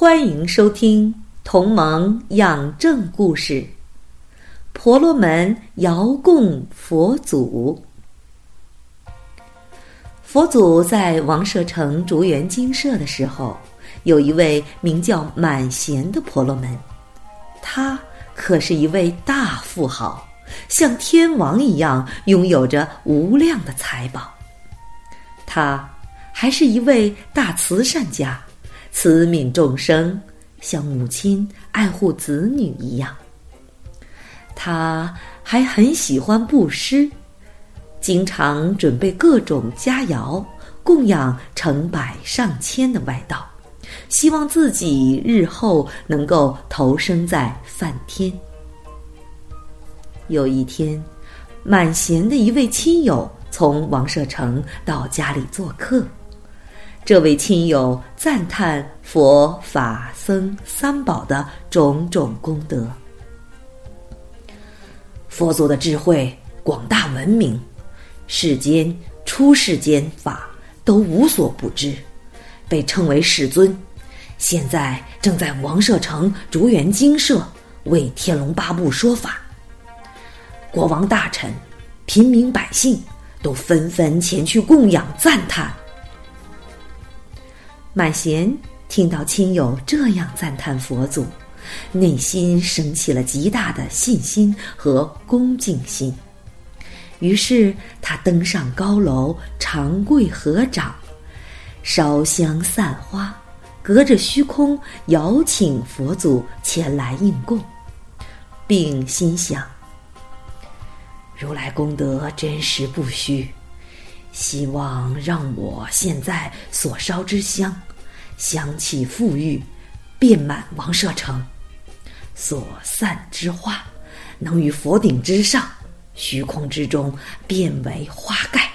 欢迎收听《同盟养正故事》，婆罗门遥供佛祖。佛祖在王舍城竹园精舍的时候，有一位名叫满贤的婆罗门，他可是一位大富豪，像天王一样拥有着无量的财宝。他还是一位大慈善家。慈悯众生，像母亲爱护子女一样。他还很喜欢布施，经常准备各种佳肴供养成百上千的外道，希望自己日后能够投生在梵天。有一天，满贤的一位亲友从王舍城到家里做客。这位亲友赞叹佛法僧三宝的种种功德。佛祖的智慧广大闻名，世间出世间法都无所不知，被称为世尊。现在正在王舍城竹园精舍为天龙八部说法。国王大臣、平民百姓都纷纷前去供养赞叹。满贤听到亲友这样赞叹佛祖，内心升起了极大的信心和恭敬心。于是他登上高楼，长跪合掌，烧香散花，隔着虚空邀请佛祖前来应供，并心想：如来功德真实不虚，希望让我现在所烧之香。香气馥郁，遍满王舍城，所散之花，能于佛顶之上、虚空之中变为花盖。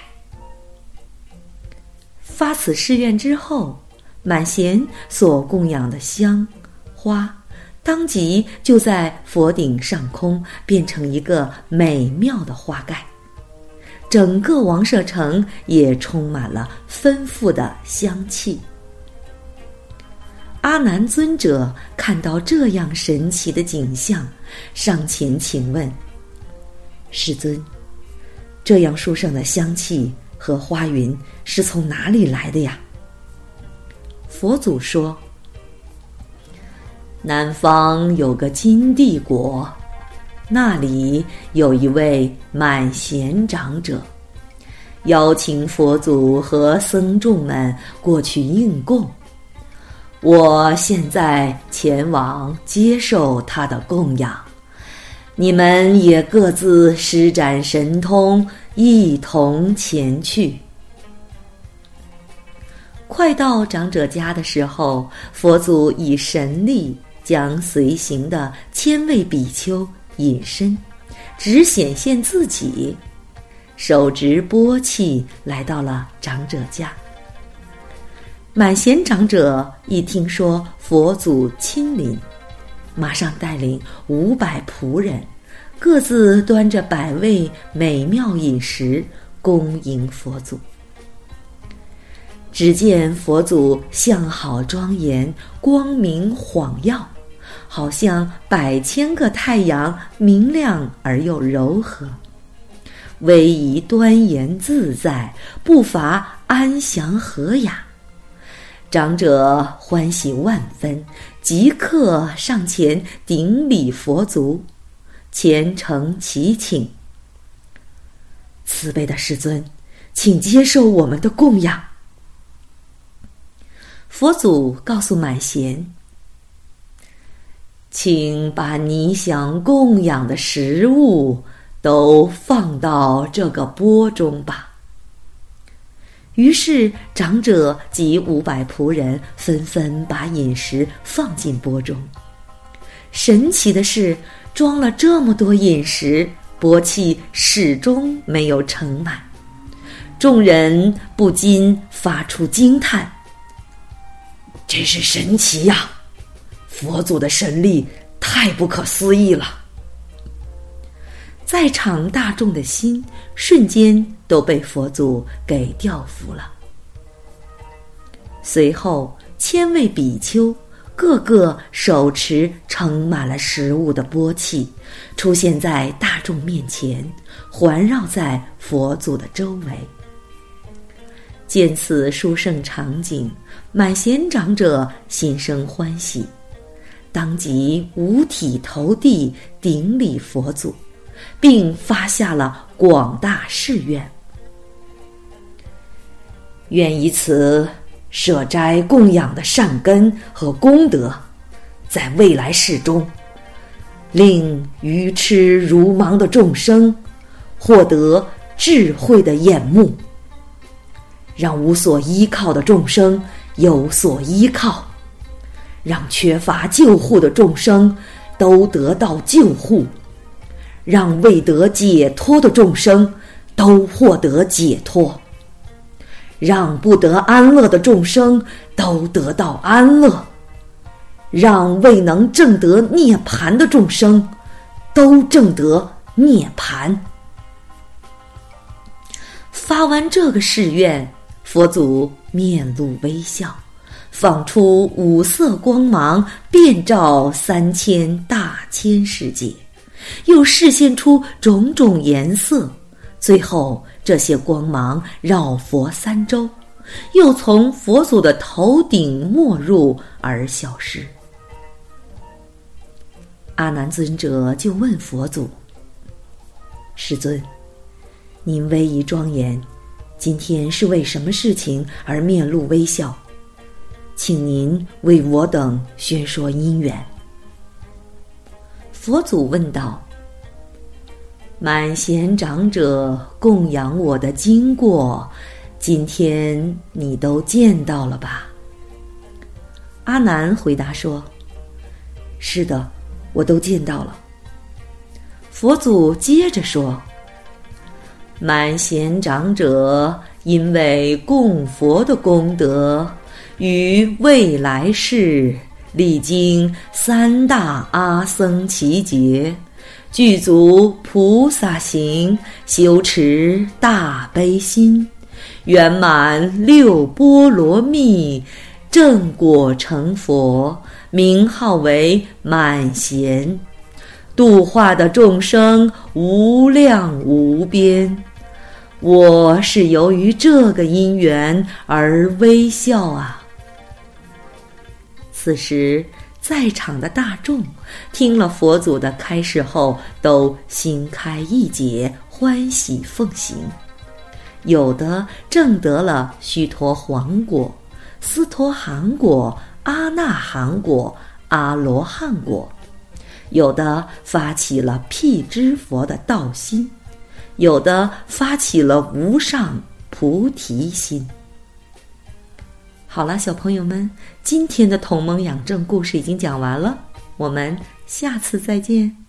发此誓愿之后，满贤所供养的香花，当即就在佛顶上空变成一个美妙的花盖，整个王舍城也充满了丰富的香气。阿难尊者看到这样神奇的景象，上前请问：“世尊，这样殊胜的香气和花云是从哪里来的呀？”佛祖说：“南方有个金帝国，那里有一位满贤长者，邀请佛祖和僧众们过去应供。”我现在前往接受他的供养，你们也各自施展神通，一同前去。快到长者家的时候，佛祖以神力将随行的千位比丘隐身，只显现自己，手执钵器来到了长者家。满贤长者一听说佛祖亲临，马上带领五百仆人，各自端着百味美妙饮食恭迎佛祖。只见佛祖相好庄严，光明晃耀，好像百千个太阳，明亮而又柔和，威仪端严自在，步伐安详和雅。长者欢喜万分，即刻上前顶礼佛足，虔诚祈请：“慈悲的世尊，请接受我们的供养。”佛祖告诉满贤：“请把你想供养的食物都放到这个钵中吧。”于是长者及五百仆人纷纷把饮食放进钵中。神奇的是，装了这么多饮食，钵器始终没有盛满。众人不禁发出惊叹：“真是神奇呀！佛祖的神力太不可思议了。”在场大众的心瞬间都被佛祖给调服了。随后，千位比丘。个个手持盛满了食物的钵器，出现在大众面前，环绕在佛祖的周围。见此殊胜场景，满贤长者心生欢喜，当即五体投地顶礼佛祖，并发下了广大誓愿：愿以此。舍斋供养的善根和功德，在未来世中，令愚痴如盲的众生获得智慧的眼目，让无所依靠的众生有所依靠，让缺乏救护的众生都得到救护，让未得解脱的众生都获得解脱。让不得安乐的众生都得到安乐，让未能证得涅盘的众生都证得涅盘。发完这个誓愿，佛祖面露微笑，放出五色光芒，遍照三千大千世界，又示现出种种颜色，最后。这些光芒绕佛三周，又从佛祖的头顶没入而消失。阿难尊者就问佛祖：“世尊，您威仪庄严，今天是为什么事情而面露微笑？请您为我等宣说因缘。”佛祖问道。满贤长者供养我的经过，今天你都见到了吧？阿难回答说：“是的，我都见到了。”佛祖接着说：“满贤长者因为供佛的功德，于未来世历经三大阿僧祇劫。”具足菩萨行，修持大悲心，圆满六波罗蜜，正果成佛，名号为满贤，度化的众生无量无边。我是由于这个因缘而微笑啊。此时。在场的大众听了佛祖的开示后，都心开意解，欢喜奉行。有的证得了须陀洹果、斯陀含果、阿那含果、阿罗汉果；有的发起了辟支佛的道心；有的发起了无上菩提心。好了，小朋友们，今天的同盟养正故事已经讲完了，我们下次再见。